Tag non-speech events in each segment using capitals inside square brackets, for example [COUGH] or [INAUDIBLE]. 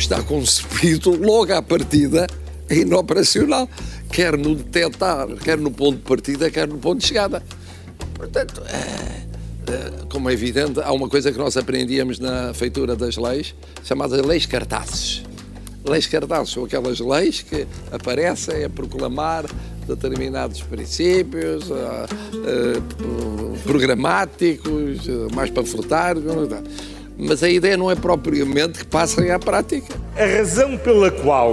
está concebido logo à partida é inoperacional, quer no detectar, quer no ponto de partida, quer no ponto de chegada. Portanto, é, é, como é evidente, há uma coisa que nós aprendíamos na feitura das leis, chamadas leis cartazes. Leis cartazes são aquelas leis que aparecem a proclamar determinados princípios uh, uh, programáticos, uh, mais panfletários. Mas a ideia não é propriamente que passem à prática. A razão pela qual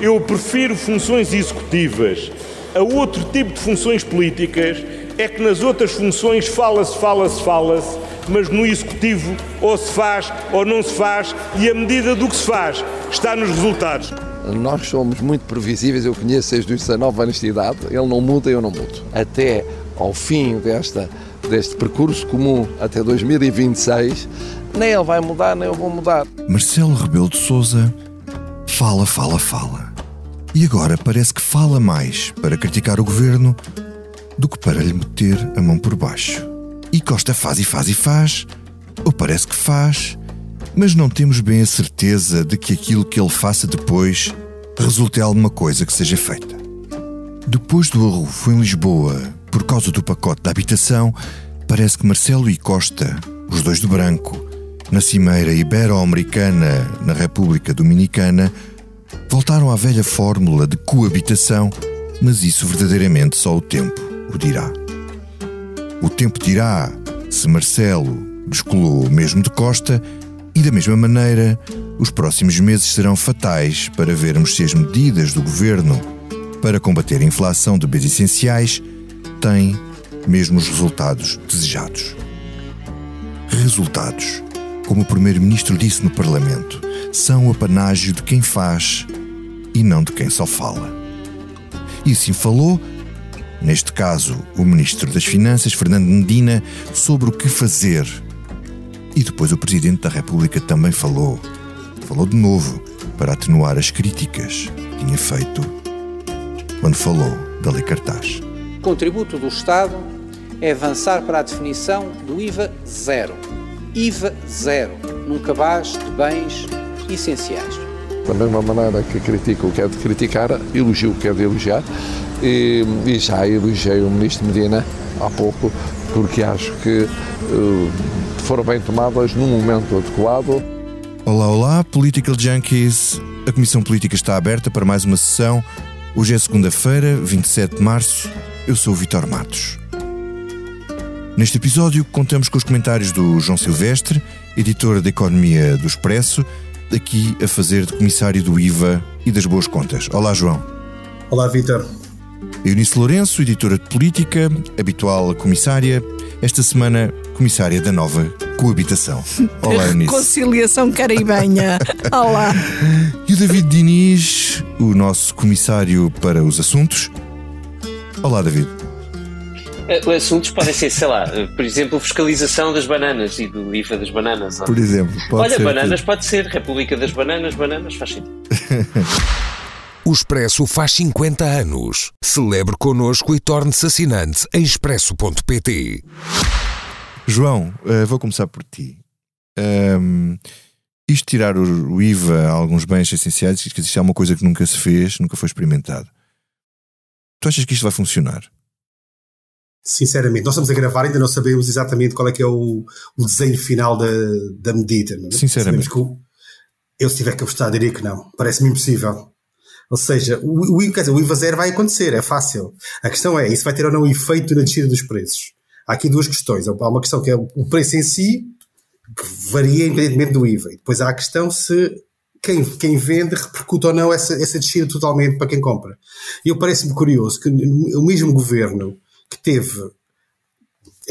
eu prefiro funções executivas a outro tipo de funções políticas é que nas outras funções fala-se, fala-se, fala-se, mas no executivo ou se faz ou não se faz e a medida do que se faz está nos resultados. Nós somos muito previsíveis, eu conheço desde os 19 anos de idade, ele não muda, eu não mudo. Até ao fim desta, deste percurso comum, até 2026, nem ele vai mudar, nem eu vou mudar. Marcelo Rebelo de Souza fala, fala, fala. E agora parece que fala mais para criticar o governo do que para lhe meter a mão por baixo. E Costa faz e faz e faz, ou parece que faz, mas não temos bem a certeza de que aquilo que ele faça depois resulte em alguma coisa que seja feita. Depois do arrufo em Lisboa, por causa do pacote da habitação, parece que Marcelo e Costa, os dois de branco, na Cimeira Ibero-Americana na República Dominicana, voltaram à velha fórmula de coabitação, mas isso verdadeiramente só o tempo o dirá. O tempo dirá se Marcelo descolou mesmo de Costa e, da mesma maneira, os próximos meses serão fatais para vermos se as medidas do governo para combater a inflação de bens essenciais têm mesmo os resultados desejados. Resultados, como o Primeiro-Ministro disse no Parlamento, são o apanágio de quem faz e não de quem só fala. E assim falou neste caso o Ministro das Finanças, Fernando Medina, sobre o que fazer. E depois o Presidente da República também falou. Falou de novo para atenuar as críticas que tinha feito quando falou da Lei Cartaz. O contributo do Estado é avançar para a definição do IVA zero. IVA zero num cabaz de bens essenciais. Da mesma maneira que critico o que é de criticar, elogio o que é de elogiar e, e já elogiei o Ministro Medina há pouco porque acho que uh, foram bem tomadas num momento adequado. Olá, olá, Political Junkies. A Comissão Política está aberta para mais uma sessão. Hoje é segunda-feira, 27 de março. Eu sou o Vitor Matos. Neste episódio, contamos com os comentários do João Silvestre, editor de Economia do Expresso, aqui a fazer de comissário do IVA e das boas contas. Olá, João. Olá, Vitor. Eunice Lourenço, editora de política, habitual comissária, esta semana comissária da nova coabitação. [LAUGHS] Olá, Eunice. Conciliação caribenha. Olá. E o David Diniz, o nosso comissário para os assuntos. Olá, David. Uh, assuntos podem ser, sei lá, uh, por exemplo, fiscalização das bananas e do IVA das bananas. Por exemplo, pode Olha, ser bananas pode ser, República das Bananas, bananas faz sentido. [LAUGHS] O Expresso faz 50 anos. Celebre connosco e torne-se assinante em expresso.pt. João, uh, vou começar por ti. Um, isto tirar o, o, IVA a alguns bens essenciais, isto é uma coisa que nunca se fez, nunca foi experimentado. Tu achas que isto vai funcionar? Sinceramente, nós estamos a gravar ainda não sabemos exatamente qual é que é o, o desenho final da, da medida. É? Sinceramente. O, eu, se tiver que apostar, diria que não. Parece-me impossível. Ou seja, o, o, quer dizer, o IVA zero vai acontecer, é fácil. A questão é, isso vai ter ou não efeito na descida dos preços? Há aqui duas questões. Há uma questão que é o preço em si, que varia independentemente do IVA. E depois há a questão se quem, quem vende repercute ou não essa, essa descida totalmente para quem compra. E eu parece-me curioso que o mesmo governo que teve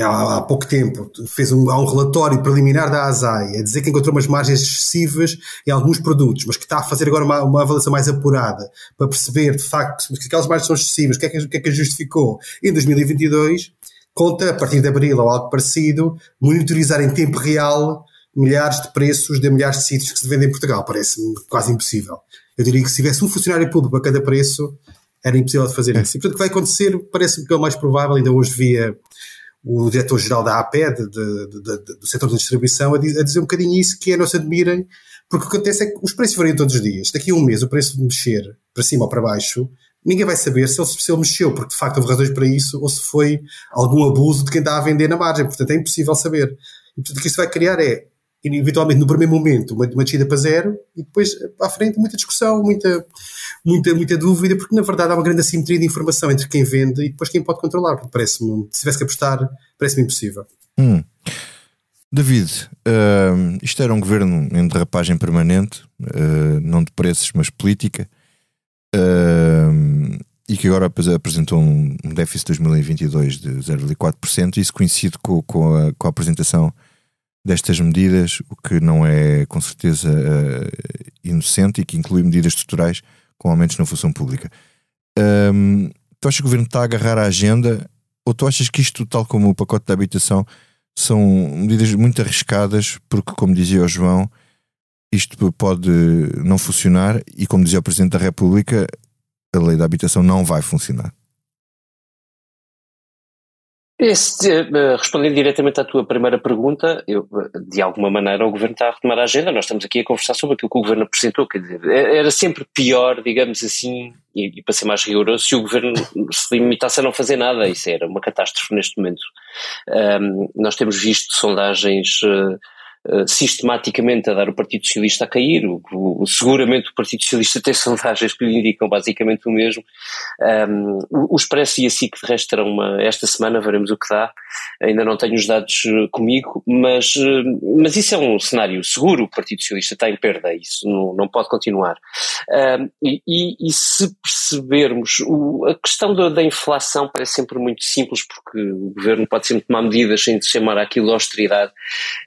há, há pouco tempo fez um, um relatório preliminar da ASAI a dizer que encontrou umas margens excessivas em alguns produtos, mas que está a fazer agora uma, uma avaliação mais apurada para perceber de facto que aquelas margens são excessivas, o que é que, o que, é que justificou em 2022, conta a partir de abril ou algo parecido, monitorizar em tempo real milhares de preços de milhares de sítios que se vendem em Portugal. Parece-me quase impossível. Eu diria que se tivesse um funcionário público para cada preço, era impossível de fazer isso. E portanto, o que vai acontecer parece-me que é o mais provável. Ainda hoje via o diretor-geral da APED, do setor da distribuição, a, dizer um bocadinho isso, que é não se admirem Porque o que acontece é que os preços variam todos os dias. Daqui a um mês o preço de mexer para cima ou para baixo, ninguém vai saber se ele, se ele mexeu porque de facto houve razões para isso ou se foi algum abuso de quem está a vender na margem. Portanto, é impossível saber. E portanto, o que isso vai criar é, eventualmente, no primeiro momento, uma, uma descida para zero e depois, à frente, muita discussão, muita, muita, muita dúvida, porque na verdade há uma grande assimetria de informação entre quem vende e depois quem pode controlar. Parece-me, se tivesse que apostar, parece-me impossível. Hum. David, uh, isto era um governo em derrapagem permanente, uh, não de preços, mas política, uh, e que agora apresentou um déficit de 2022 de 0,4%. Isso coincide com, com, a, com, a, apresentação destas medidas, o que não é com certeza inocente e que inclui medidas estruturais com aumentos na função pública. tu achas que o governo está a agarrar a agenda, ou tu achas que isto, tal como o pacote da habitação, são medidas muito arriscadas, porque, como dizia o João, isto pode não funcionar e, como dizia o Presidente da República, a lei da habitação não vai funcionar. Esse, eh, respondendo diretamente à tua primeira pergunta, eu, de alguma maneira o Governo está a retomar a agenda, nós estamos aqui a conversar sobre aquilo que o Governo apresentou, quer dizer, é, era sempre pior, digamos assim, e, e para ser mais rigoroso, se o Governo se limitasse a não fazer nada, isso era uma catástrofe neste momento. Um, nós temos visto sondagens uh, eh, sistematicamente a dar o Partido Socialista a cair. O, o, seguramente o Partido Socialista tem [LAUGHS] sondagens que lhe indicam basicamente o mesmo. Um, o, o Expresso e a SIC, de resto, terão uma, esta semana, veremos o que dá. Ainda não tenho os dados eh, comigo, mas, eh, mas isso é um cenário seguro. O Partido Socialista está em perda, isso não, não pode continuar. Um, e, e, e, se percebermos, a questão da, da, inflação parece sempre muito simples, porque o governo pode sempre tomar medidas sem chamar aquilo austeridade,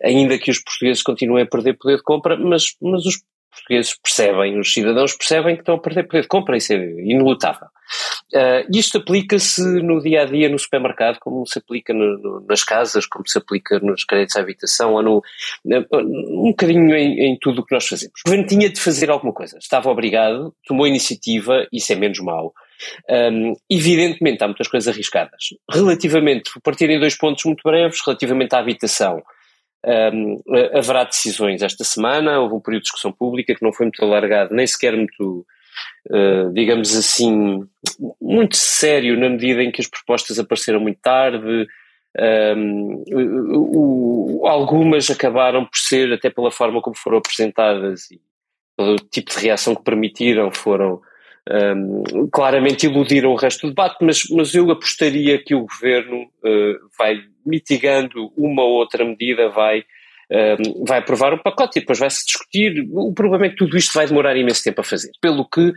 ainda que os portugueses continuem a perder poder de compra, mas, mas os portugueses percebem, os cidadãos percebem que estão a perder poder de compra, isso é inelutável. Uh, isto aplica-se no dia a dia no supermercado, como se aplica no, no, nas casas, como se aplica nos créditos à habitação, ou no, um bocadinho em, em tudo o que nós fazemos. O governo tinha de fazer alguma coisa, estava obrigado, tomou iniciativa, isso é menos mau. Um, evidentemente, há muitas coisas arriscadas. Relativamente, vou partir em dois pontos muito breves, relativamente à habitação. Um, haverá decisões esta semana, houve um período de discussão pública que não foi muito alargado, nem sequer muito, uh, digamos assim, muito sério na medida em que as propostas apareceram muito tarde. Um, o, algumas acabaram por ser, até pela forma como foram apresentadas e pelo tipo de reação que permitiram, foram um, claramente iludiram o resto do debate, mas, mas eu apostaria que o governo uh, vai mitigando uma ou outra medida, vai, um, vai aprovar um pacote e depois vai-se discutir. O problema é que tudo isto vai demorar imenso tempo a fazer, pelo que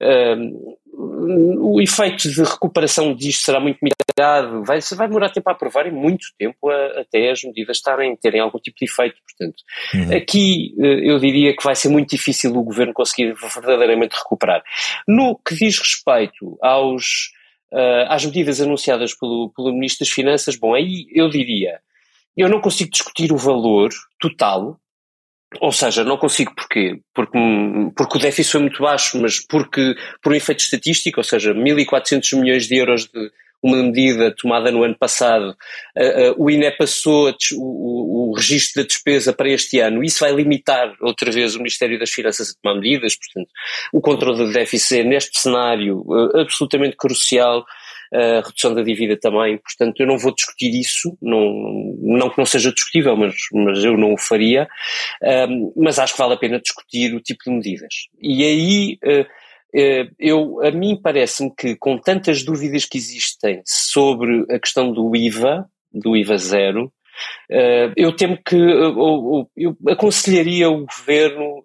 um, o efeito de recuperação disto será muito mitigado, vai, vai demorar tempo a aprovar e muito tempo a, até as medidas estarem, terem algum tipo de efeito. Portanto, uhum. aqui eh, eu diria que vai ser muito difícil o governo conseguir verdadeiramente recuperar. No que diz respeito aos, uh, às medidas anunciadas pelo, pelo Ministro das Finanças, bom, aí eu diria, eu não consigo discutir o valor total ou seja, não consigo porquê? Porque, porque o déficit foi muito baixo, mas porque, por um efeito estatístico, ou seja, 1.400 milhões de euros de uma medida tomada no ano passado, uh, uh, o INE passou o, o, o, registro da despesa para este ano, isso vai limitar outra vez o Ministério das Finanças a tomar medidas, portanto, o controle do déficit é, neste cenário, uh, absolutamente crucial a redução da dívida também, portanto eu não vou discutir isso, não, não que não seja discutível, mas, mas eu não o faria, um, mas acho que vale a pena discutir o tipo de medidas. E aí uh, eu, a mim parece-me que com tantas dúvidas que existem sobre a questão do IVA, do IVA zero, uh, eu temo que eu aconselharia o governo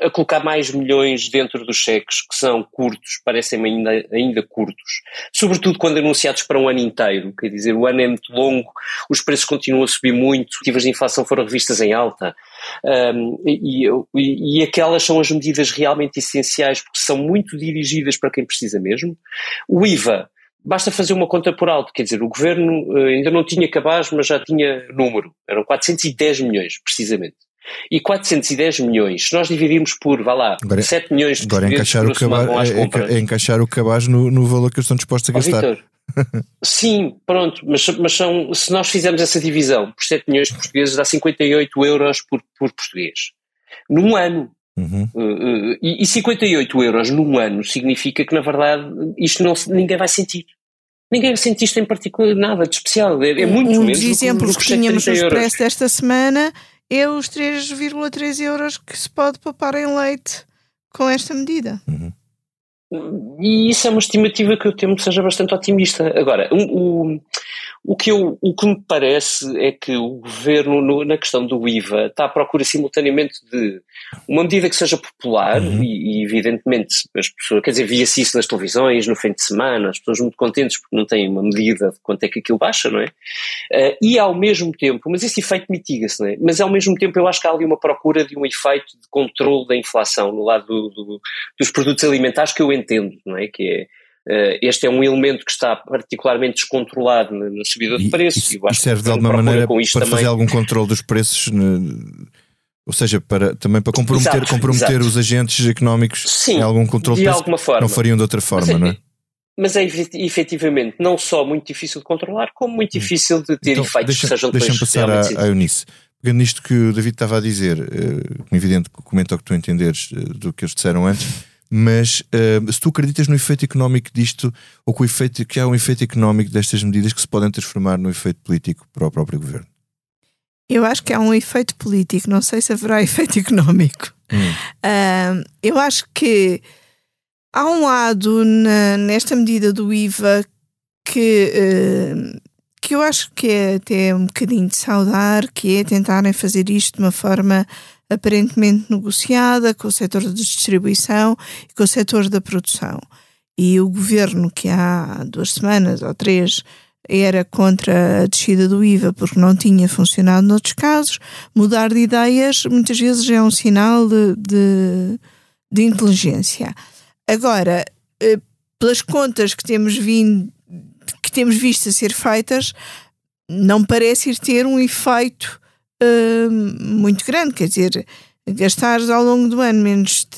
a colocar mais milhões dentro dos cheques, que são curtos, parecem-me ainda, ainda curtos, sobretudo quando anunciados para um ano inteiro, quer dizer, o ano é muito longo, os preços continuam a subir muito, as estimativas de inflação foram revistas em alta, um, e, e, e aquelas são as medidas realmente essenciais, porque são muito dirigidas para quem precisa mesmo. O IVA, basta fazer uma conta por alto, quer dizer, o governo uh, ainda não tinha cabaz, mas já tinha número, eram 410 milhões, precisamente. E 410 milhões, se nós dividirmos por, vá lá, agora, 7 milhões de Agora é encaixar o, cabaz, é, é, encaixar o cabaz no, no valor que eles estão dispostos a gastar. Victor, [LAUGHS] sim, pronto, mas, mas são, se nós fizermos essa divisão por 7 milhões de portugueses, dá 58 euros por, por português. num ano. Uhum. Uh, uh, e, e 58 euros num ano significa que, na verdade, isto não, ninguém vai sentir. Ninguém sente isto em particular, nada de especial. É, é muito um dos exemplos que, que tínhamos no. Expresso desta semana é os 3,3 euros que se pode poupar em leite com esta medida. Uhum. E isso é uma estimativa que eu temo que seja bastante otimista. Agora, o, o, o, que, eu, o que me parece é que o governo, no, na questão do IVA, está à procura simultaneamente de uma medida que seja popular, Uhum. e, e, evidentemente as pessoas, quer dizer, via-se isso nas televisões, no fim de semana, as pessoas muito contentes porque não têm uma medida de quanto é que aquilo baixa, não é? Uh, e ao mesmo tempo, mas esse efeito mitiga-se, não é? Mas ao mesmo tempo eu acho que há ali uma procura de um efeito de controle da inflação no lado do, do, dos produtos alimentares que eu entendo, não é? Que é este é um elemento que está particularmente descontrolado na, subida de preços. E, e, e serve de alguma maneira para também. fazer algum controle dos preços, ou seja, para, também para comprometer, exato, comprometer exato. os agentes económicos Sim, em algum controle de alguma forma. não fariam de outra forma, mas, não é? Mas é efetivamente não só muito difícil de controlar, como muito difícil de ter então, efeitos deixa, que sejam Deixa-me passar à, à Eunice. Pegando nisto que o David estava a dizer, uh, evidente, comenta o que tu entenderes uh, do que eles disseram antes, mas uh, se tu acreditas no efeito económico disto, ou que, o efeito, que há um efeito económico destas medidas que se podem transformar no efeito político para o próprio governo? Eu acho que há um efeito político, não sei se haverá [LAUGHS] efeito económico. Hum. Uh, eu acho que há um lado na, nesta medida do IVA que, uh, que eu acho que é até um bocadinho de saudar, que é tentarem fazer isto de uma forma aparentemente negociada com o setor de distribuição e com o setor da produção. E o governo, que há duas semanas ou três era contra a descida do IVA porque não tinha funcionado noutros casos, mudar de ideias muitas vezes é um sinal de, de, de inteligência. Agora, pelas contas que temos vindo, que temos visto a ser feitas, não parece ir ter um efeito Uh, muito grande, quer dizer, gastares ao longo do ano menos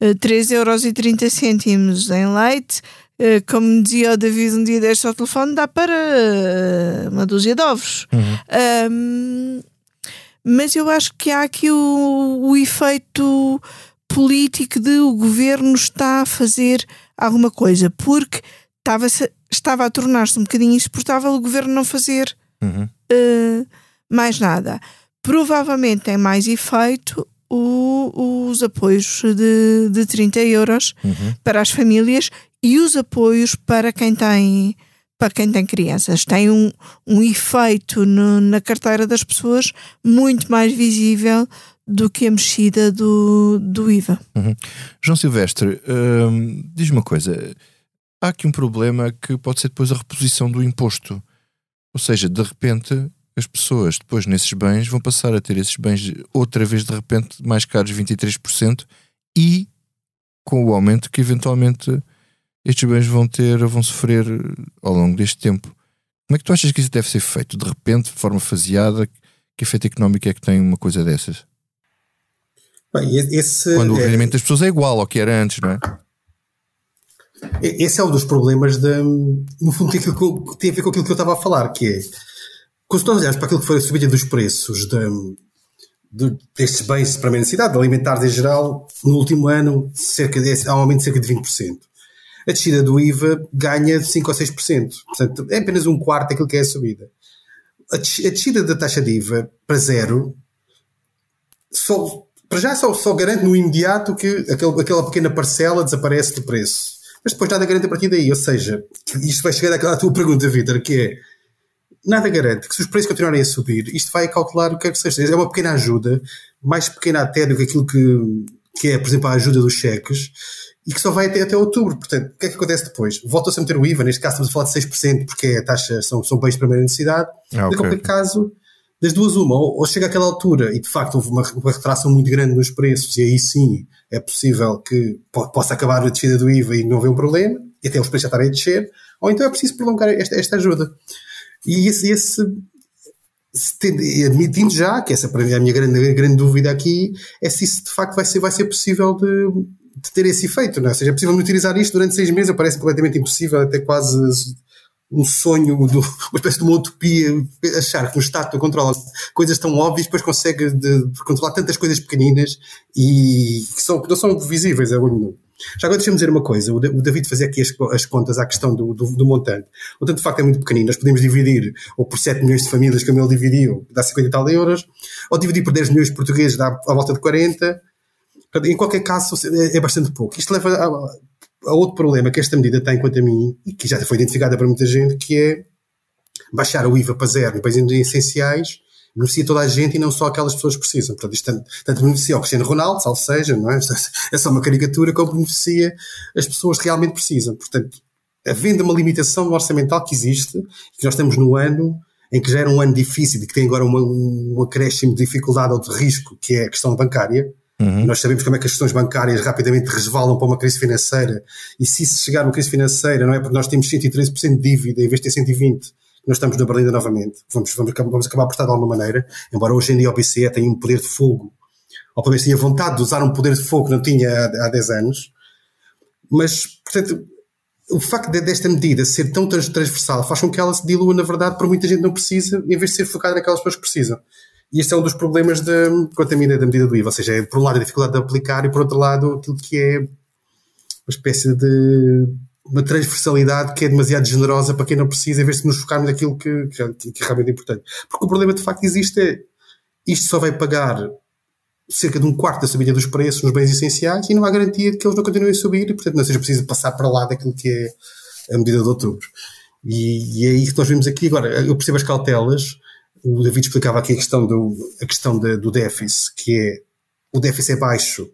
uh, 3,30€ em leite, uh, como dizia o David um dia deste ao telefone, dá para uh, uma dúzia de ovos. Uhum. mas eu acho que há aqui o, o efeito político de o governo está a fazer alguma coisa, porque estava, estava a tornar-se um bocadinho insuportável o governo não fazer. Uhum mais nada. Provavelmente tem mais efeito o, os apoios de, de 30 euros uhum. para as famílias e os apoios para quem tem para quem tem crianças. Tem um, um efeito no, na carteira das pessoas muito mais visível do que a mexida do, do IVA. Uhum. João Silvestre, hum, diz uma coisa. Há aqui um problema que pode ser depois a reposição do imposto. Ou seja, de repente as pessoas depois nesses bens vão passar a ter esses bens outra vez de repente mais caros 23% e com o aumento que eventualmente estes bens vão ter vão sofrer ao longo deste tempo. Como é que tu achas que isso deve ser feito? De repente, de forma faseada, que efeito económico é que tem uma coisa dessas? Bem, esse, Quando o rendimento é... das pessoas é igual ao que era antes, não é? Esse é um dos problemas, de, no fundo, que tem a ver com aquilo que eu estava a falar, que é quando nós olharmos para aquilo que foi a subida dos preços de, de, destes bens para a necessidade, alimentares em geral, no último ano cerca de, há um aumento de cerca de 20%. A descida do IVA ganha 5 ou 6%. Portanto, é apenas um quarto daquilo que é a subida. A descida da taxa de IVA para zero só, para já só, só garante no imediato que aquele, aquela pequena parcela desaparece do preço. Mas depois nada garante a partir daí. Ou seja, isto vai chegar àquela tua pergunta, Vitor, que é nada garante que se os preços continuarem a subir, isto vai calcular o que é que seja. É uma pequena ajuda, mais pequena até do que aquilo que, que é, por exemplo, a ajuda dos cheques, e que só vai até, até outubro. Portanto, o que é que acontece depois? Volta-se a meter o IVA, neste caso estamos a falar de 6%, porque a taxa são, são bens de primeira necessidade. Ah, okay. Em qualquer caso, das duas uma, ou, ou chega àquela altura e de facto houve uma, uma retração muito grande nos preços, e aí sim é possível que possa acabar a descida do IVA e não haver um problema, e até os preços já estarem a descer, ou então é preciso prolongar esta, esta ajuda. E esse, esse admitindo já, que essa para mim é a minha grande, grande dúvida aqui, é se isso de facto vai ser, vai ser possível de, de ter esse efeito, não é? Ou seja, é possível utilizar isto durante seis meses, parece completamente impossível, até quase um sonho, de, uma espécie de uma utopia, achar que um Estado controla coisas tão óbvias, depois consegue de, de controlar tantas coisas pequeninas e que são, não são visíveis a olho nu. Já agora deixa-me dizer uma coisa, o David fazia aqui as, as contas à questão do, do, do, montante. O montante de facto é muito pequenino, nós podemos dividir ou por 7 milhões de famílias, como ele dividiu, dá 50 e tal euros, ou dividir por 10 milhões de portugueses, dá à volta de 40. Em qualquer caso, é, é bastante pouco. Isto leva a, a outro problema que esta medida tem quanto a mim, e que já foi identificada por muita gente, que é baixar o IVA para zero em países essenciais, beneficia toda a gente e não só aquelas pessoas que precisam. Portanto, isto tanto, tanto beneficia o Cristiano Ronaldo, salvo seja, não é? [LAUGHS] é só uma caricatura, como beneficia as pessoas que realmente precisam. Portanto, havendo uma limitação orçamental que existe, que nós estamos no ano em que já era um ano difícil e que tem agora uma, um acréscimo de dificuldade ou de risco, que é a questão bancária, Uhum. Nós sabemos como é que as questões bancárias rapidamente resvalam para uma crise financeira e se isso chegar a uma crise financeira não é porque nós temos 113% de dívida em vez de ter 120% nós estamos na berlinda novamente. Vamos, vamos, vamos acabar por estar de alguma maneira, embora hoje em dia o BCE tenha um poder de fogo, ou pelo menos tinha vontade de usar um poder de fogo que não tinha há, há 10 anos. Mas, portanto, o facto de, desta medida ser tão transversal faz com que ela se dilua, na verdade, para muita gente não precisa, em vez de ser focada naquelas pessoas que precisam. E este é um dos problemas de, quanto da medida do IVA. Ou seja, é, por um lado, a dificuldade de aplicar e, por outro lado, aquilo que é uma espécie de uma transversalidade que é demasiado generosa para quem não precisa, em vez de nos focarmos naquilo que, que, que é realmente importante. Porque o problema, de facto, existe é isto só vai pagar cerca de um quarto da subida dos preços nos bens essenciais e não há garantia de que eles não continuem a subir e, portanto, não seja preciso passar para lá daquilo que é a medida de outubro. E, e é isso que nós vimos aqui. Agora, eu percebo as cautelas, o David explicava aqui a questão do, a questão de, do déficit, que é o déficit é baixo,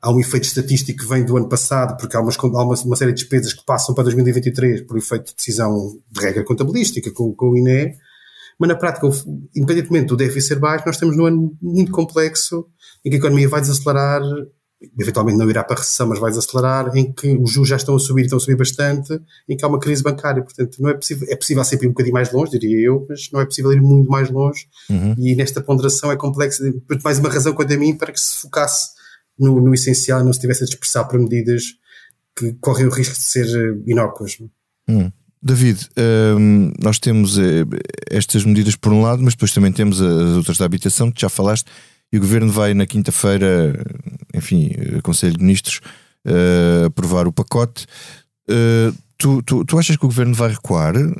há um efeito estatístico que vem do ano passado, porque há, umas, há uma, uma, série de despesas que passam para 2023 por efeito de decisão de regra contabilística com, com o INE, mas na prática, independentemente do déficit ser baixo, nós temos num ano muito complexo em que a economia vai desacelerar eventualmente não irá para a recessão, mas vai desacelerar, em que os juros já estão a subir, estão a subir bastante, em que há uma crise bancária. Portanto, não é possível, é possível sempre ir um bocadinho mais longe, diria eu, mas não é possível ir muito mais longe. Uhum. E nesta ponderação é complexo, mais uma razão quanto a mim para que se focasse no, no essencial não se tivesse a dispersar por medidas que correm o risco de ser eh, inócuas. Hum. David, hum, nós temos eh, estas medidas por um lado, mas depois também temos as outras da habitação, que já falaste, e o Governo vai na quinta-feira, enfim, Conselho de Ministros, uh, aprovar o pacote. Uh, tu, tu, tu, achas que o Governo vai recuar uh,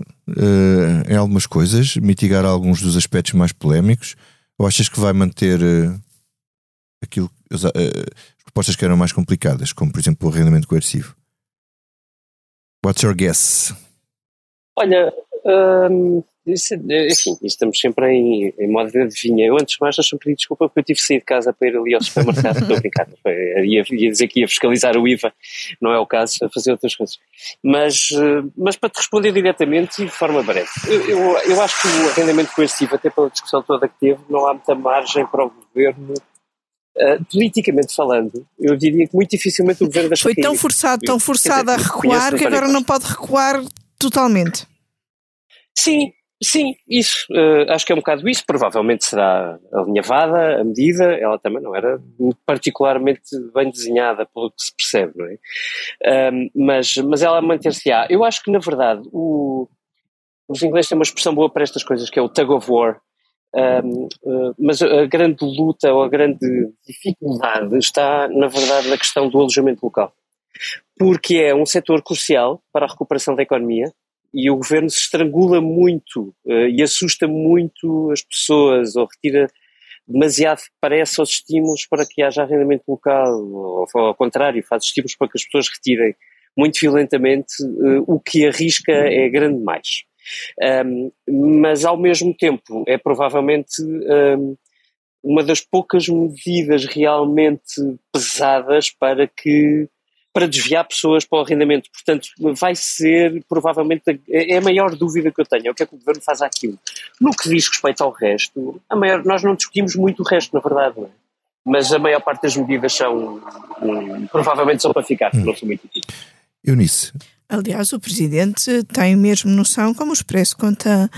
em algumas coisas, mitigar alguns dos aspectos mais polémicos, ou achas que vai manter aquilo, as, as propostas que eram mais complicadas, como por exemplo o arrendamento coercivo? What's your guess? Olha, hum, isso, é, enfim, estamos sempre em, em modo de adivinha. Eu, antes de mais, deixa-me pedir desculpa porque eu tive que sair de casa para ir ali ao supermercado. [LAUGHS] Estou a brincar. Ia, ia dizer que ia fiscalizar o IVA, não é o caso, a fazer outras coisas. Mas, eh, mas para te responder diretamente e de forma breve, eu, eu, eu acho que o arrendamento coercivo, até pela discussão toda que teve, não há muita margem para o governo. Uh, politicamente falando, eu diria que muito dificilmente o governo Foi tão forçado, tão forçado a recuar que agora não pode recuar totalmente. Sim, Sim, isso. Uh, acho que é um bocado isso. Provavelmente será alinhavada a medida. Ela também não era particularmente bem desenhada, pelo que se percebe, não é? mas, mas ela manter-se-á. Eu acho que, na verdade, o, os ingleses têm uma expressão boa para estas coisas, que é o tug of war. Um, uh, mas a grande luta ou a grande dificuldade está, na verdade, na questão do alojamento local. Porque é um setor crucial para a recuperação da economia e o governo se estrangula muito uh, e assusta muito as pessoas ou retira demasiado, parece, aos estímulos para que haja arrendamento local, ou, ou ao contrário, faz estímulos para que as pessoas retirem muito violentamente, uh, o que arrisca é grande mais. Um, mas ao mesmo tempo é provavelmente um, uma das poucas medidas realmente pesadas para que para desviar pessoas para o arrendamento. Portanto, vai ser provavelmente a, é a maior dúvida que eu tenho, é o que é que o governo faz aquilo. No que diz respeito ao resto, a maior, nós não discutimos muito o resto, na verdade, é? mas a maior parte das medidas são um, provavelmente são para ficar, hum. não são muito. Eunice. Aliás, o Presidente tem mesmo noção, como o Expresso conta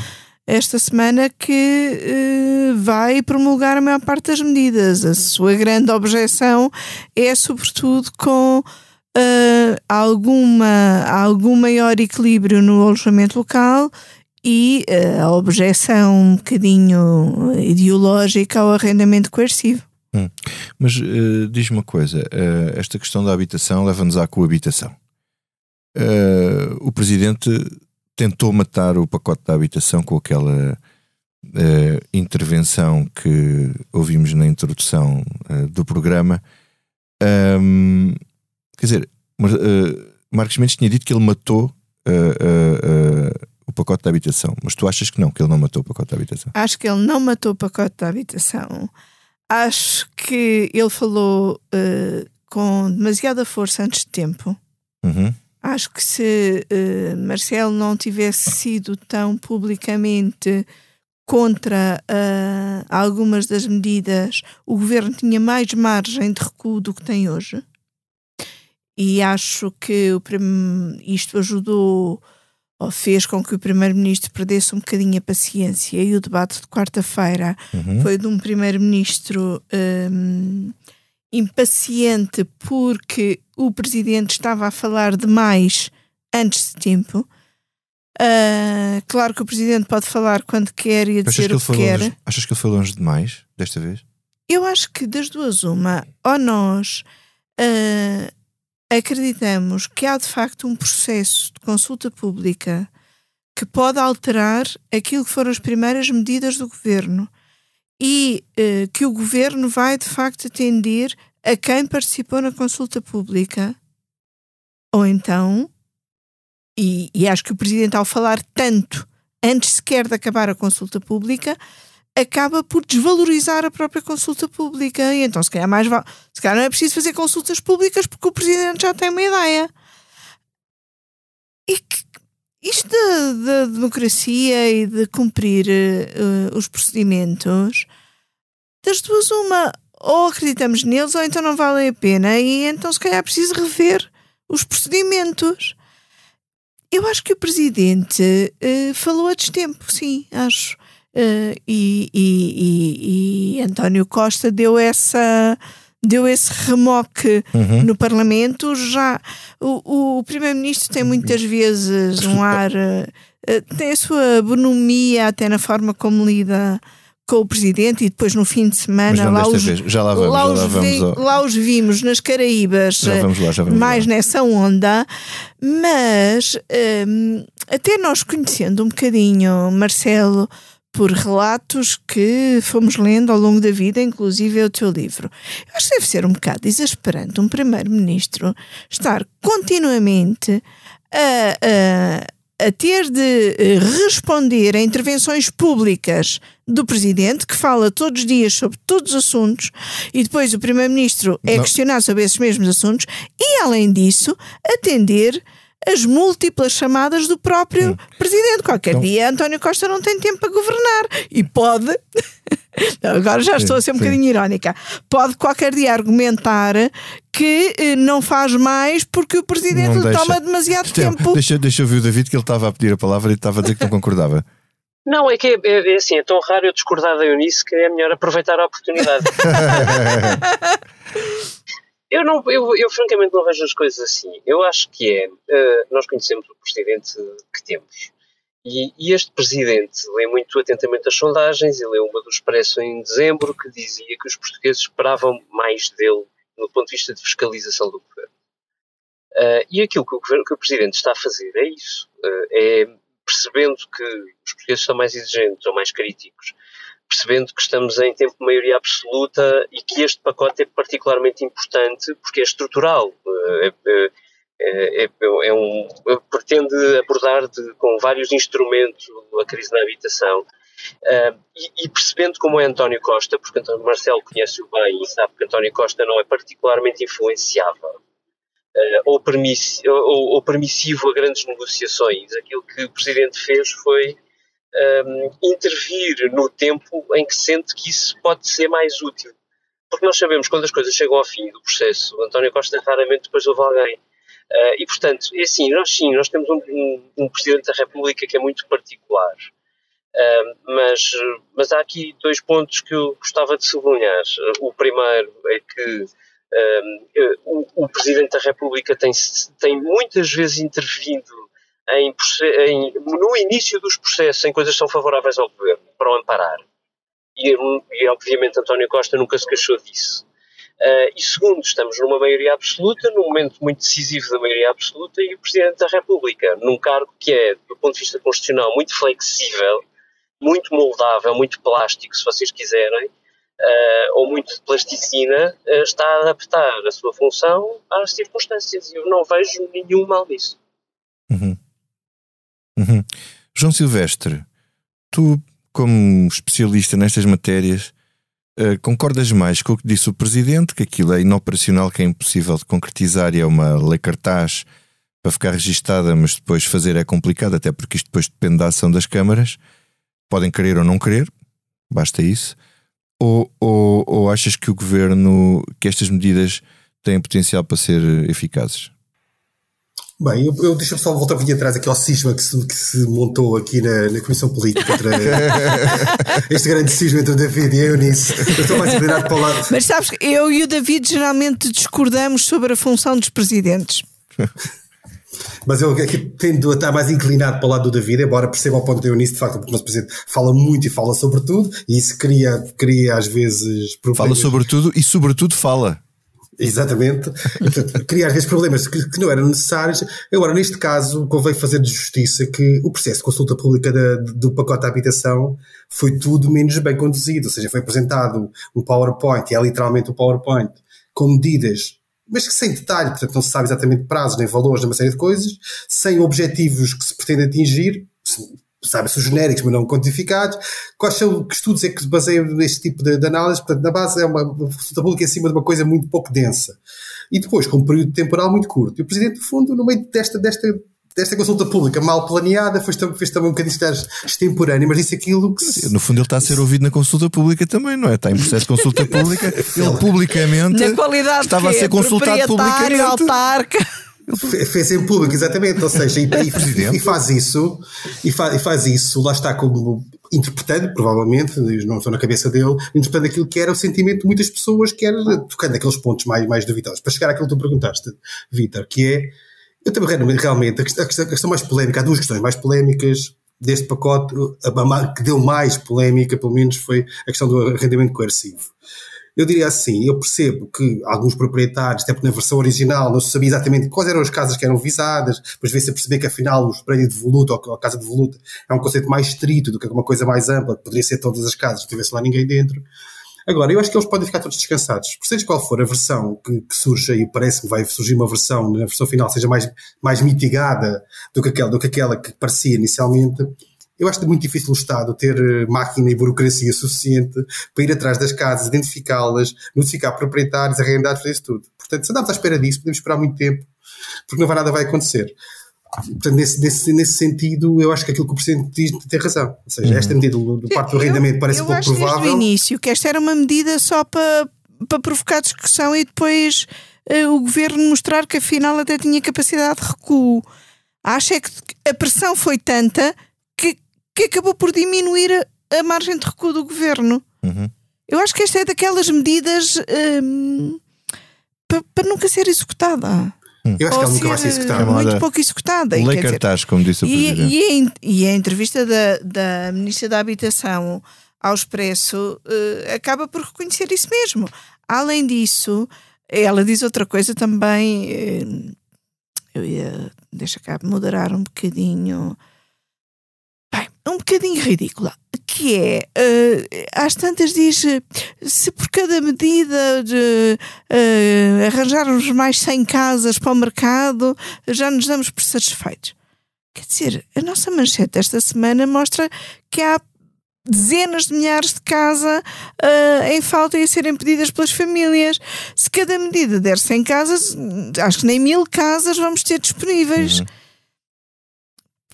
esta semana, que eh, vai promulgar a maior parte das medidas. A sua grande objeção é, sobretudo, com uh, alguma, algum maior equilíbrio no alojamento local e uh, a objeção um bocadinho ideológica ao arrendamento coercivo. Hum. Mas diz-me uma coisa: esta questão da habitação leva-nos à coabitação. Uh, o presidente tentou matar o pacote da habitação com aquela intervenção que ouvimos na introdução do programa. Um, quer dizer, Marcos Mendes tinha dito que ele matou o pacote da habitação, mas tu achas que não, que ele não matou o pacote da habitação? Acho que ele não matou o pacote da habitação Acho que ele falou uh, com demasiada força antes de tempo. Uhum. Acho que se uh, Marcelo não tivesse sido tão publicamente contra uh, algumas das medidas, o governo tinha mais margem de recuo do que tem hoje. E acho que o, isto ajudou ou fez com que o primeiro-ministro perdesse um bocadinho a paciência. E o debate de quarta-feira uhum. foi de um primeiro-ministro um, impaciente porque o presidente estava a falar demais antes de tempo. Uh, claro que o presidente pode falar quando quer e dizer o que, que quer. Longe, achas que ele foi longe demais desta vez? Eu acho que das duas, uma, ou nós uh, acreditamos que há de facto um processo de consulta pública que pode alterar aquilo que foram as primeiras medidas do governo e eh, que o governo vai de facto atender a quem participou na consulta pública. Ou então, e, e acho que o presidente, ao falar tanto antes sequer de acabar a consulta pública, acaba por desvalorizar a própria consulta pública. E então, se calhar, mais se calhar não é preciso fazer consultas públicas porque o Presidente já tem uma ideia. E isto da, de democracia e de cumprir uh, os procedimentos, das duas, uma, ou acreditamos neles ou então não valem a pena, e então, se calhar, é preciso rever os procedimentos. Eu acho que o Presidente uh, falou a destempo, sim, acho. Uh, e, e, e, António Costa deu essa deu esse remoque uhum. no Parlamento já o, o primeiro-ministro tem muitas vezes um ar uh, tem a sua bonomia até na forma como lida com o presidente e depois no fim de semana lá os, já lá vamos, lá, os, lá, vi, vamos lá os vimos nas Caraíbas já vamos lá, já vamos mais lá. nessa onda mas um, até nós conhecendo um bocadinho Marcelo por relatos que fomos lendo ao longo da vida, inclusive é o teu livro. Eu acho que deve ser um bocado exasperante um primeiro-ministro estar continuamente a, a, a, ter de eh, responder a intervenções públicas do presidente, que fala todos os dias sobre todos os assuntos, e depois o primeiro-ministro é Não. questionado sobre esses mesmos assuntos, e além disso, atender as múltiplas chamadas do próprio hum. presidente. Qualquer então, dia António Costa não tem tempo para governar e pode. [LAUGHS] não, agora já estou a ser um sim. bocadinho irónica. Pode qualquer dia argumentar que eh, não faz mais porque o presidente lhe toma demasiado tempo. Deixa, deixa eu ver o David que ele estava a pedir a palavra e estava a dizer que não concordava. Não, é que é, é, é, assim, é tão raro eu discordar da Eunice que é melhor aproveitar a oportunidade. [LAUGHS] Eu, não, eu, eu francamente não vejo as coisas assim. Eu acho que é. Uh, nós conhecemos o presidente que temos. E, e, este presidente lê muito atentamente as sondagens e leu uma do Expresso em dezembro que dizia que os portugueses esperavam mais dele no ponto de vista de fiscalização do governo. Uh, e aquilo que o, governo, que o presidente está a fazer é isso. Uh, é percebendo que os portugueses são mais exigentes ou mais críticos percebendo que estamos em tempo de maioria absoluta e que este pacote é particularmente importante porque é estrutural. Eh, é, é, é, é um, pretende abordar de, com vários instrumentos a crise na habitação. Uh, e, e, percebendo como é António Costa, porque Marcelo conhece-o bem e sabe que António Costa não é particularmente influenciável uh, ou, permiss, ou, ou, permissivo a grandes negociações, aquilo que o Presidente fez foi um, intervir no tempo em que sente que isso pode ser mais útil. Porque nós sabemos quando as coisas chegam ao fim do processo, António Costa raramente depois ouve alguém. Uh, e portanto, é assim, nós sim, nós temos um, um, um Presidente da República que é muito particular. Uh, mas, mas há aqui dois pontos que eu gostava de sublinhar. O primeiro é que o, o, Presidente da República tem, tem muitas vezes intervindo em, em, no início dos processos em coisas que são favoráveis ao governo, para o amparar. E, e obviamente António Costa nunca se queixou disso. Uh, e segundo, estamos numa maioria absoluta, num momento muito decisivo da maioria absoluta, e o Presidente da República, num cargo que é, do ponto de vista constitucional, muito flexível, muito moldável, muito plástico, se vocês quiserem, uh, ou muito de plasticina, uh, está a adaptar a sua função às circunstâncias. E eu não vejo nenhum mal nisso. Uhum. Uhum. João Silvestre, tu, como especialista nestas matérias, uh, concordas mais com o que disse o Presidente, que aquilo é inoperacional, que é impossível de concretizar e é uma lei cartaz para ficar registada, mas depois fazer é complicado, até porque isto depois depende da ação das câmaras. Podem querer ou não querer, basta isso. Ou, ou, ou achas que o Governo, que estas medidas têm potencial para ser eficazes? Bem, eu, eu deixa-me só voltar um pouquinho atrás aqui ao cisma que se, que se montou aqui na, na Comissão Política entre [LAUGHS] este grande cisma entre o David e a Eunice. Eu estou mais inclinado para o lado. Mas sabes que eu e o David geralmente discordamos sobre a função dos presidentes. Mas eu aqui tendo a estar mais inclinado para o lado do David, embora perceba o ponto de Eunice, de facto, porque o nosso presidente fala muito e fala sobre tudo, e isso cria, cria às vezes problemas. Fala sobre tudo e sobretudo fala. Exatamente. Criar vezes problemas que, que, não eram necessários. Agora, neste caso, convém fazer de justiça que o processo de consulta pública da, do pacote de habitação foi tudo menos bem conduzido. Ou seja, foi apresentado um PowerPoint, e é literalmente um PowerPoint, com medidas, mas que sem detalhe, portanto não se sabe exatamente prazos nem valores, nem uma série de coisas, sem objetivos que se pretende atingir, sabe-se os genéricos, mas não quantificados. Quais são que estudos é que se baseiam neste tipo de, de, análise? Portanto, na base é uma consulta pública em cima de uma coisa muito pouco densa. E depois, com um período temporal muito curto. E o Presidente, no fundo, no meio desta, desta, desta consulta pública mal planeada, fez, fez também um bocadinho extemporâneo, mas disse aquilo que. Se... No fundo, ele está a ser ouvido na consulta pública também, não é? Está em processo de consulta pública, [LAUGHS] ele publicamente na qualidade estava a ser consultado publicamente. Autarca. Fez em público, exatamente. Ou seja, e, e, e faz isso, e, fa, e faz isso, lá está como interpretando, provavelmente, não estou na cabeça dele, interpretando aquilo que era o sentimento de muitas pessoas, que era tocando aqueles pontos mais, mais duvidosos. Para chegar àquilo que tu perguntaste, Vitor, que é, eu também realmente, a questão, a questão mais polémica, há duas questões mais polémicas deste pacote, a, que deu mais polémica, pelo menos, foi a questão do arrendamento coercivo. Eu diria assim, eu percebo que alguns proprietários, até porque na versão original não se sabia exatamente quais eram as casas que eram visadas, depois veio-se a perceber que afinal os prédios de voluta ou a casa de voluta é um conceito mais estrito do que uma coisa mais ampla, que poderia ser todas as casas, não tivesse lá ninguém dentro. Agora, eu acho que eles podem ficar todos descansados. Por seja qual for a versão que, que e parece que vai surgir uma versão, na versão final, seja mais, mais mitigada do que, aquela, do que aquela que parecia inicialmente, eu acho muito difícil o Estado ter eh, máquina e burocracia suficiente para ir atrás das casas, identificá-las, notificar proprietários, arrendados, fazer isso tudo. Portanto, se andamos à espera disso, podemos esperar muito tempo, porque não vai nada vai acontecer. Portanto, nesse, nesse, nesse sentido, eu acho que aquilo que o Presidente diz tem razão. Ou seja, esta uhum. medida do, do parte do arrendamento parece eu pouco acho provável. Desde o início, que esta era uma medida só para, para provocar discussão e depois uh, o Governo mostrar que afinal até tinha capacidade de recuo. Acho é que a pressão foi tanta que acabou por diminuir a, a margem de recuo do governo. Uhum. Eu acho que esta é daquelas medidas hum, para nunca ser executada. Eu acho que ela nunca vai ser executada. Muito pouco executada. Lei cartaz, como disse o e, Presidente. E a, e a entrevista da, da Ministra da Habitação ao Expresso uh, acaba por reconhecer isso mesmo. Além disso, ela diz outra coisa também. Uh, eu ia, deixa cá moderar um bocadinho um bocadinho ridícula, que é, uh, às tantas diz, se por cada medida de uh, arranjarmos mais 100 casas para o mercado, já nos damos por satisfeitos. Quer dizer, a nossa manchete desta semana mostra que há dezenas de milhares de casas uh, em falta e a serem pedidas pelas famílias. Se cada medida der 100 casas, acho que nem mil casas vamos ter disponíveis. Uhum.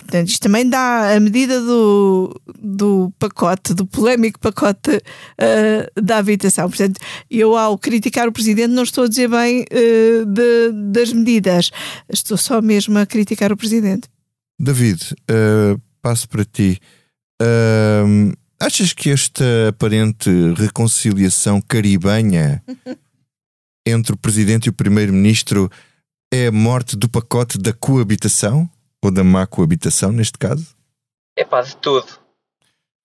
Portanto, isto também dá a medida do, do pacote, do polémico pacote uh, da habitação. Portanto, eu ao criticar o Presidente não estou a dizer bem uh, de, das medidas, estou só mesmo a criticar o Presidente. David, uh, passo para ti. achas que esta aparente reconciliação caribenha [LAUGHS] entre o Presidente e o Primeiro-Ministro é a morte do pacote da coabitação? Ou da má coabitação, neste caso? É pá, de tudo.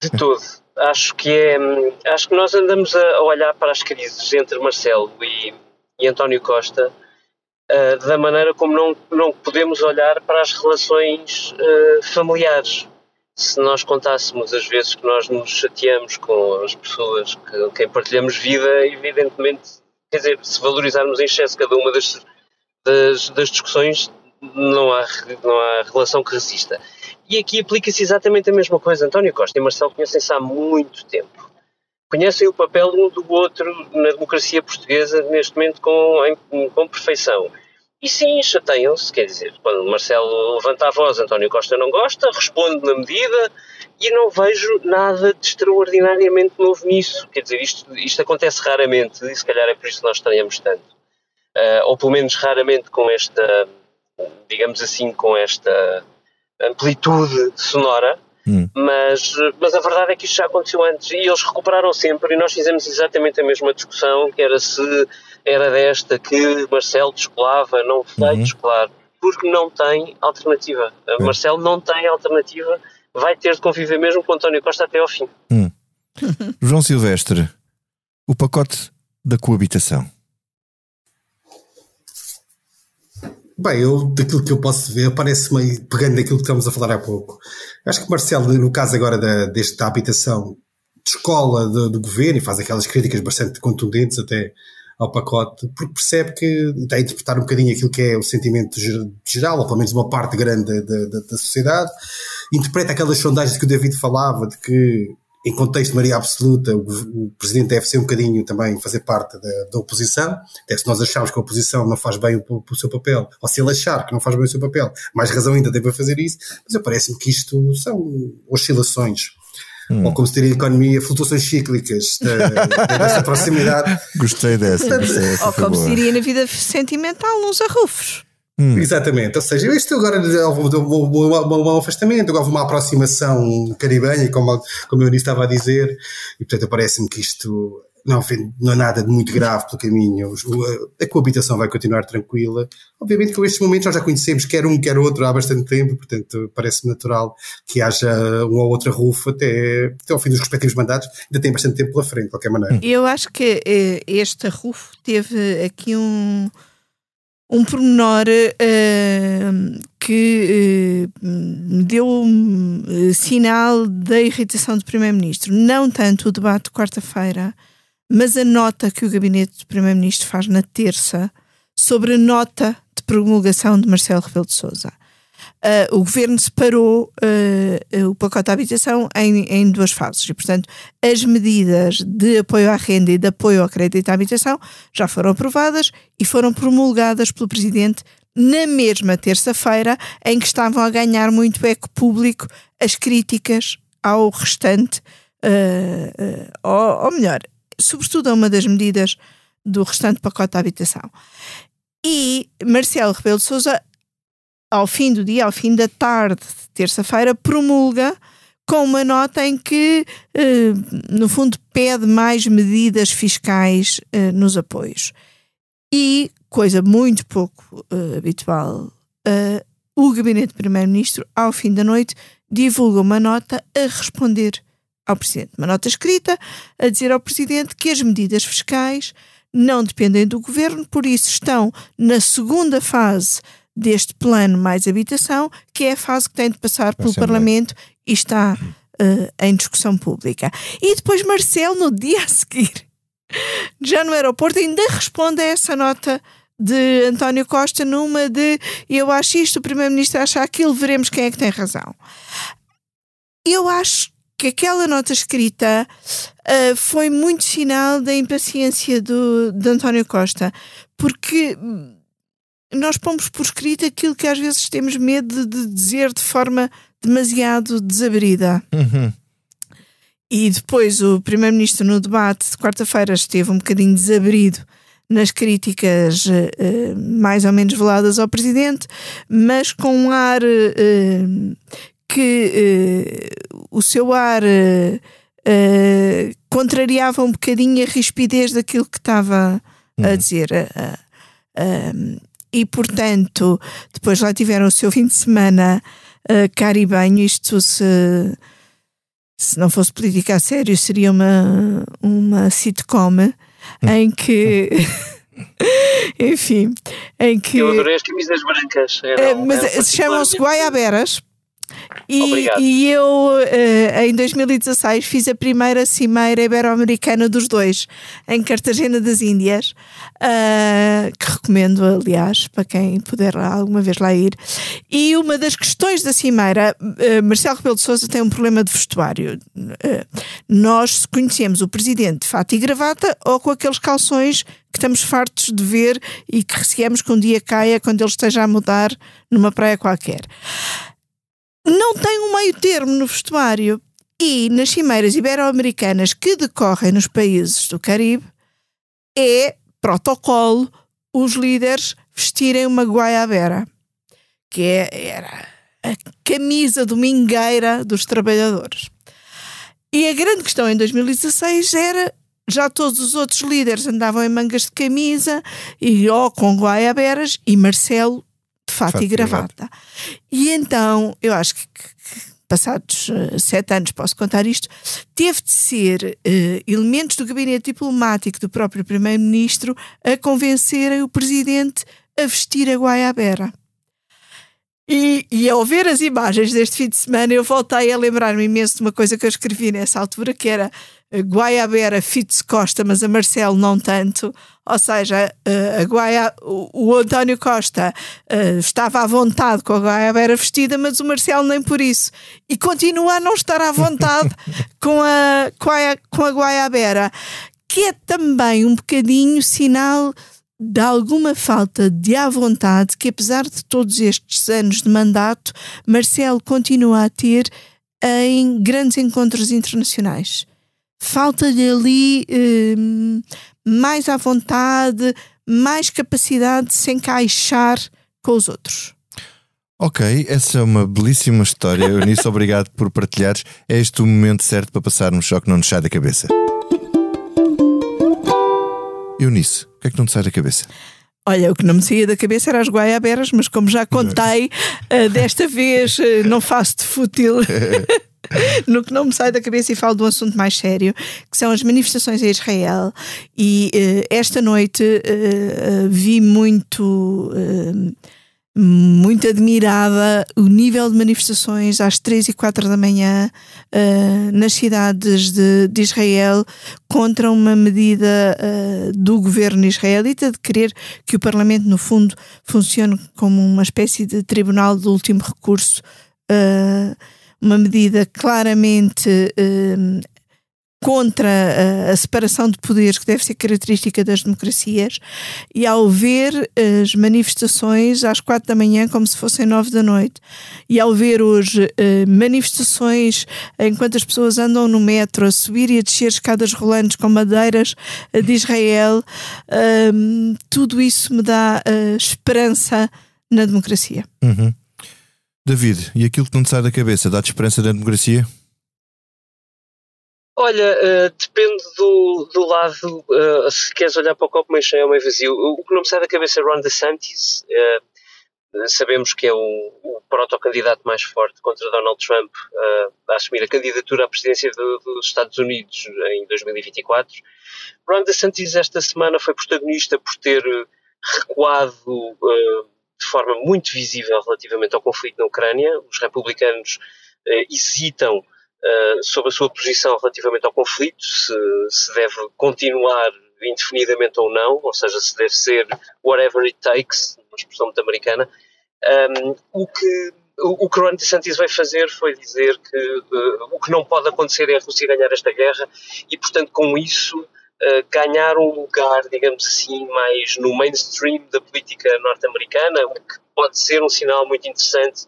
De tudo. acho que é. Acho que nós andamos a olhar para as crises entre Marcelo e, e António Costa uh, da maneira como não, não podemos olhar para as relações uh, familiares. Se nós contássemos as vezes que nós nos chateamos com as pessoas com quem partilhamos vida, evidentemente, quer dizer, se valorizarmos em excesso cada uma das, das, das discussões, não há, não há relação que resista. E aqui aplica-se exatamente a mesma coisa. António Costa e Marcelo conhecem-se há muito tempo. Conhecem o papel um do outro na democracia portuguesa neste momento com, em, com perfeição. E sim, chateiam-se, quer dizer, quando Marcelo levanta a voz, António Costa não gosta, responde na medida e não vejo nada de extraordinariamente novo nisso. Quer dizer, isto, isto acontece raramente e se calhar é por isso que nós estranhamos tanto. Uh, ou pelo menos raramente com esta digamos assim, com esta amplitude sonora, hum. mas, mas a verdade é que isto já aconteceu antes e eles recuperaram sempre e nós fizemos exatamente a mesma discussão, que era se era desta que Marcelo descolava, não vai uhum. descolar, porque não tem alternativa. Uhum. Marcelo não tem alternativa, vai ter de conviver mesmo com António Costa até ao fim. Hum. João Silvestre, o pacote da coabitação. Bem, eu, daquilo que eu posso ver, parece-me, pegando daquilo que estamos a falar há pouco, acho que Marcelo, no caso agora da, deste, da habitação, descola do, do governo e faz aquelas críticas bastante contundentes até ao pacote, porque percebe que está a interpretar um bocadinho aquilo que é o sentimento geral, ou pelo menos uma parte grande da, da, da sociedade, interpreta aquelas sondagens que o David falava, de que em contexto de maioria absoluta, o, o, presidente deve ser um bocadinho também fazer parte da, da oposição. Até se nós acharmos que a oposição não faz bem o, o, seu papel, ou se ele achar que não faz bem o seu papel, mais razão ainda tem para fazer isso. Mas parece-me que isto são oscilações. Hum. Ou como se diria economia, flutuações cíclicas dessa proximidade. Gostei dessa. Gostei dessa ou como se diria na vida sentimental, uns arrufos. Hum. Exatamente, ou seja, isto agora houve um afastamento, houve uma aproximação caribenha, como, como eu estava a dizer, e portanto parece-me que isto não, não é nada de muito grave pelo caminho. A coabitação vai continuar tranquila. Obviamente que com estes momentos nós já conhecemos quer um, quer outro há bastante tempo, portanto parece-me natural que haja uma ou outra rufa até, até ao fim dos respectivos mandatos. Ainda tem bastante tempo pela frente, de qualquer maneira. Eu acho que eh, este rufo teve aqui um um pormenor uh, que uh, deu uh, sinal da irritação do Primeiro-Ministro. Não tanto o debate de quarta-feira, mas a nota que o gabinete do Primeiro-Ministro faz na terça sobre a nota de promulgação de Marcelo Rebelo de Sousa uh, o governo separou uh, o pacote de habitação em, em duas fases e, portanto, as medidas de apoio à renda e de apoio ao crédito à habitação já foram aprovadas e foram promulgadas pelo Presidente na mesma terça-feira, em que estavam a ganhar muito eco público as críticas ao restante, uh, ou, ou, melhor, sobretudo a uma das medidas do restante pacote de habitação. E Marcelo Rebelo de Sousa ao fim do dia, ao fim da tarde, terça-feira, promulga com uma nota em que, eh, no fundo, pede mais medidas fiscais eh, nos apoios. E, coisa muito pouco eh, habitual, o Gabinete do Primeiro-Ministro, ao fim da noite, divulga uma nota a responder ao Presidente. Uma nota escrita a dizer ao Presidente que as medidas fiscais não dependem do Governo, por isso estão na segunda fase deste plano mais habitação, que é a fase que tem de passar pelo Parlamento e está uh, em discussão pública. E depois Marcelo, no dia a seguir, [LAUGHS] já no aeroporto, ainda responde a essa nota de António Costa numa de eu acho isto, o Primeiro-Ministro acha aquilo, veremos quem é que tem razão. Eu acho que aquela nota escrita uh, foi muito sinal da impaciência do, de António Costa, porque nós pomos por escrito aquilo que às vezes temos medo de dizer de forma demasiado desabrida. Uhum. E depois o Primeiro-Ministro, no debate de quarta-feira, esteve um bocadinho desabrido nas críticas uh, mais ou menos veladas ao Presidente, mas com um ar uh, que o seu ar contrariava um bocadinho a rispidez daquilo que estava a dizer. E, portanto, depois lá tiveram o seu fim de semana uh, caribenho. Isto, se, se não fosse política a sério, seria uma, uma sitcom em que. [LAUGHS] Enfim, em que. Eu adorei as camisas brancas. Eram, mas chamam-se Guaiaberas e, e, eu, uh, em 2016, fiz a primeira cimeira ibero-americana dos dois, em Cartagena das Índias, uh, que recomendo, aliás, para quem puder alguma vez lá ir. E uma das questões da cimeira, uh, Marcelo Rebelo de Sousa tem um problema de vestuário. nós conhecemos o presidente de fato e gravata ou com aqueles calções que estamos fartos de ver e que receamos que um dia caia quando ele esteja a mudar numa praia qualquer não tem um meio termo no vestuário. E nas cimeiras ibero-americanas que decorrem nos países do Caribe, é protocolo os líderes vestirem uma guaiabera, que é, era a camisa domingueira dos trabalhadores. E a grande questão em 2016 era já todos os outros líderes andavam em mangas de camisa e ou com guaiaberas e Marcelo de fato, fato e gravata. E então, eu acho que, que passados uh, sete anos, posso contar isto, teve de ser uh, elementos do gabinete diplomático do próprio primeiro-ministro a convencerem o presidente a vestir a guaiabera. E, e ao ver as imagens deste fim de semana, eu voltei a lembrar-me imenso de uma coisa que eu escrevi nessa altura, que era Guaiabera Fitz Costa, mas a Marcelo não tanto. Ou seja, a Guaia, o, António Costa uh, estava à vontade com a Guaiabera vestida, mas o Marcelo nem por isso. E continua a não estar à vontade [LAUGHS] com, a, com, a, com a Guaiabera, que é também um bocadinho sinal de alguma falta de à vontade que, apesar de todos estes anos de mandato, Marcelo continua a ter em grandes encontros internacionais falta-lhe ali hum, mais à vontade, mais capacidade de se encaixar com os outros. Ok, essa é uma belíssima história. [LAUGHS] Eunice, obrigado por partilhares. É este o momento certo para passarmos, só que não nos sai da cabeça. Eunice, o que é que não te sai da cabeça? Olha, o que não me saía da cabeça eram as guaiaberas, mas como já contei, uh, desta vez uh, não faço de fútil. [LAUGHS] no que não me sai da cabeça e falo de um assunto mais sério, que são as manifestações em Israel. E uh, esta noite vi muito. Muito admirada o nível de manifestações às três e quatro da manhã nas cidades de, de, Israel contra uma medida do governo israelita de querer que o Parlamento, no fundo, funcione como uma espécie de tribunal de último recurso uma medida claramente contra a, separação de poderes que deve ser característica das democracias e ao ver as manifestações às quatro da manhã como se fossem nove da noite e ao ver hoje eh, manifestações enquanto as pessoas andam no metro a subir e a descer escadas rolantes com madeiras eh, de Israel eh, tudo isso me dá eh, esperança na democracia. Uhum. David, e aquilo que não te sai da cabeça, dá-te esperança da democracia? Olha, uh, depende do, do lado, uh, se queres olhar para o copo meio cheio ou meio vazio. O, que não me sai da cabeça é Ron DeSantis. Uh, sabemos que é o, o proto-candidato mais forte contra Donald Trump a assumir a candidatura à presidência do, dos Estados Unidos em 2024. Ron DeSantis esta semana foi protagonista por ter recuado de forma muito visível relativamente ao conflito na Ucrânia. Os republicanos hesitam eh, sobre a sua posição relativamente ao conflito, se, se deve continuar indefinidamente ou não, ou seja, se deve ser whatever it takes, uma expressão muito americana. Um, o que o que Ron DeSantis vai fazer foi dizer que uh, o que não pode acontecer é a Rússia ganhar esta guerra e, portanto, com isso uh, ganhar um lugar, digamos assim, mais no mainstream da política norte-americana, o que pode ser um sinal muito interessante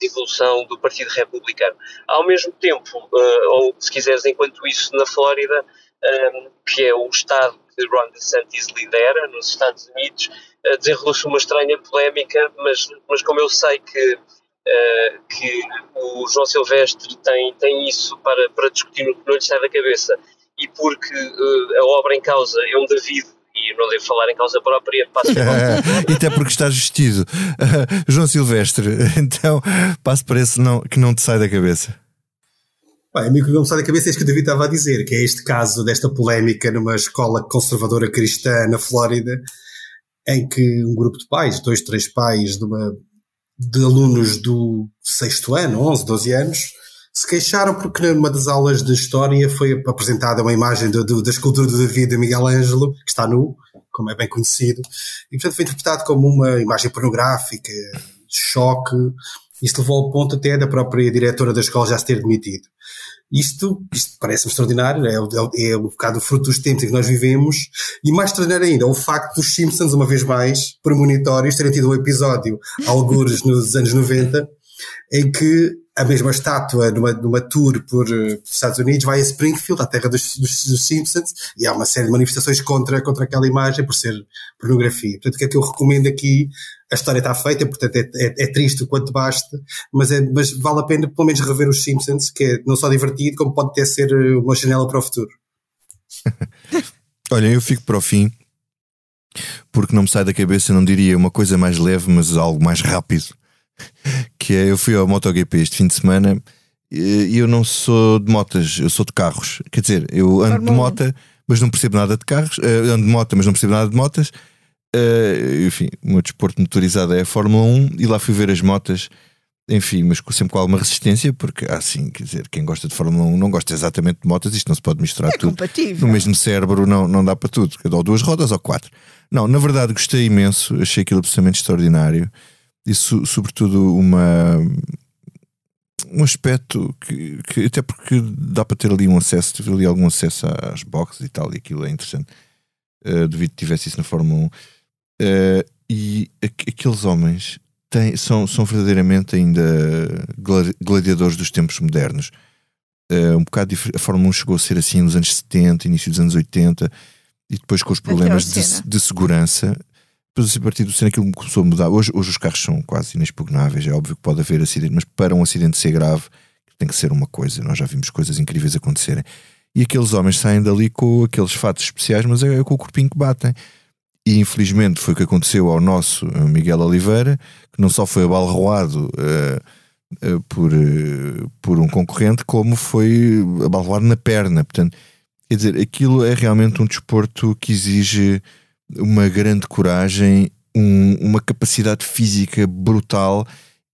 de evolução do Partido Republicano. Ao mesmo tempo, uh, ou se quiseres, enquanto isso, na Flórida, um, eh, que é o estado que Ron DeSantis lidera nos Estados Unidos, uh, desenrolou-se uma estranha polémica, mas, mas como eu sei que Uh, que o João Silvestre tem, tem isso para, para discutir no que não lhe sai da cabeça e porque a obra em causa é um David e não devo falar em causa própria, passo [LAUGHS] E até porque estás vestido. [LAUGHS] João Silvestre, [LAUGHS] então passo para esse não, que não te sai da cabeça. Bem, a mim que não me sai da cabeça é isto que o David estava a dizer, que é este caso desta polémica numa escola conservadora cristã na Flórida, em que um grupo de pais, dois, três pais de, uma, de alunos do sexto ano, 11, 12 anos, se queixaram porque numa das aulas de história foi apresentada uma imagem do, do, da escultura do David de Miguel Ângelo, que está nu, como é bem conhecido, e portanto foi interpretado como uma imagem pornográfica, choque. Isto levou ao ponto até da própria diretora da escola já se ter demitido. Isto, isto parece-me extraordinário, é, é, é um bocado o fruto dos tempos em que nós vivemos, e mais extraordinário ainda, o facto dos Simpsons, uma vez mais, premonitórios, terem tido um episódio, algures nos anos 90, em que a mesma estátua numa, numa tour por uh, Estados Unidos vai a Springfield, à terra dos, dos, dos, Simpsons, e há uma série de manifestações contra, contra aquela imagem por ser pornografia. Portanto, o que é que eu recomendo aqui? A história está feita, portanto é, é, é triste o quanto basta, mas, é, mas vale a pena pelo menos rever os Simpsons, que é não só divertido, como pode até ser eh, uma janela para o futuro. [LAUGHS] Olha, eu fico para o fim, porque não me sai da cabeça, não diria uma coisa mais leve, mas algo mais rápido que é, eu fui ao MotoGP este fim de semana e eu não sou de motas, eu sou de carros. Quer dizer, eu ando de moto, mas não percebo nada de carros, uh, ando de moto, mas não percebo nada de motas. Uh, enfim, o meu desporto motorizado é a Fórmula 1 e lá fui ver as motas, enfim, mas sempre com alguma resistência, porque assim, quer dizer, quem gosta de Fórmula 1 não gosta exatamente de motas, isto não se pode misturar é tudo. Compatível. No mesmo cérebro não, não dá para tudo, ou duas rodas ou quatro. Não, na verdade gostei imenso, achei aquilo absolutamente extraordinário e so, sobretudo uma um aspecto que, que, até porque dá para ter ali um acesso, tive ali algum acesso às boxes e tal, e aquilo é interessante. Uh, devido que tivesse isso na Fórmula 1. Uh, eh, e aqueles homens têm, são, são verdadeiramente ainda gladiadores dos tempos modernos. Uh, um bocado a Fórmula 1 chegou a ser assim nos anos 70, início dos anos 80, e depois com os problemas de, de, segurança depois a partir do cena aquilo começou a mudar. Hoje, hoje os carros são quase inexpugnáveis, é óbvio que pode haver acidente, mas para um acidente ser grave tem que ser uma coisa. Nós já vimos coisas incríveis acontecerem. E aqueles homens saem dali com aqueles fatos especiais, mas é, é com o corpinho que batem. E infelizmente foi o que aconteceu ao nosso eh, Miguel Oliveira, que não só foi abalroado uh, uh, por, uh, por um concorrente, como foi abalroado na perna. Portanto, quer dizer, aquilo é realmente um desporto que exige uma grande coragem, um, uma capacidade física brutal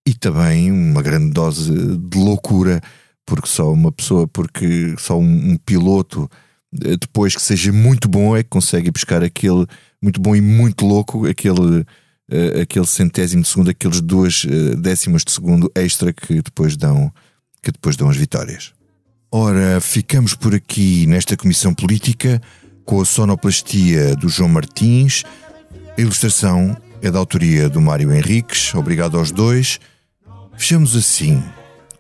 e também uma grande dose de loucura, porque só uma pessoa, porque só um, um piloto eh, depois que seja muito bom é que consegue buscar aquele muito bom e muito louco, aquele, uh, aquele centésimo de segundo, aqueles duas uh, décimas de segundo extra que depois dão que depois dão as vitórias. Ora, ficamos por aqui nesta comissão política com a sonoplastia do João Martins. A ilustração é da autoria do Mário Henriques. Obrigado aos dois. Fechamos assim,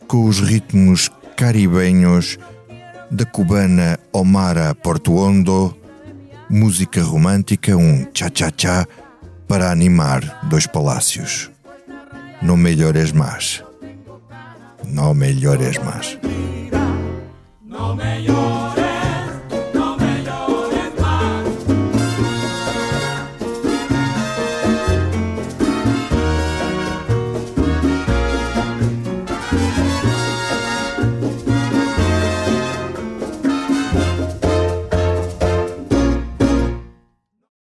com os ritmos caribenhos da cubana Omara Portuondo, música romântica, um cha-cha-cha para animar dois palácios. Não melhores mais. Não melhores mais.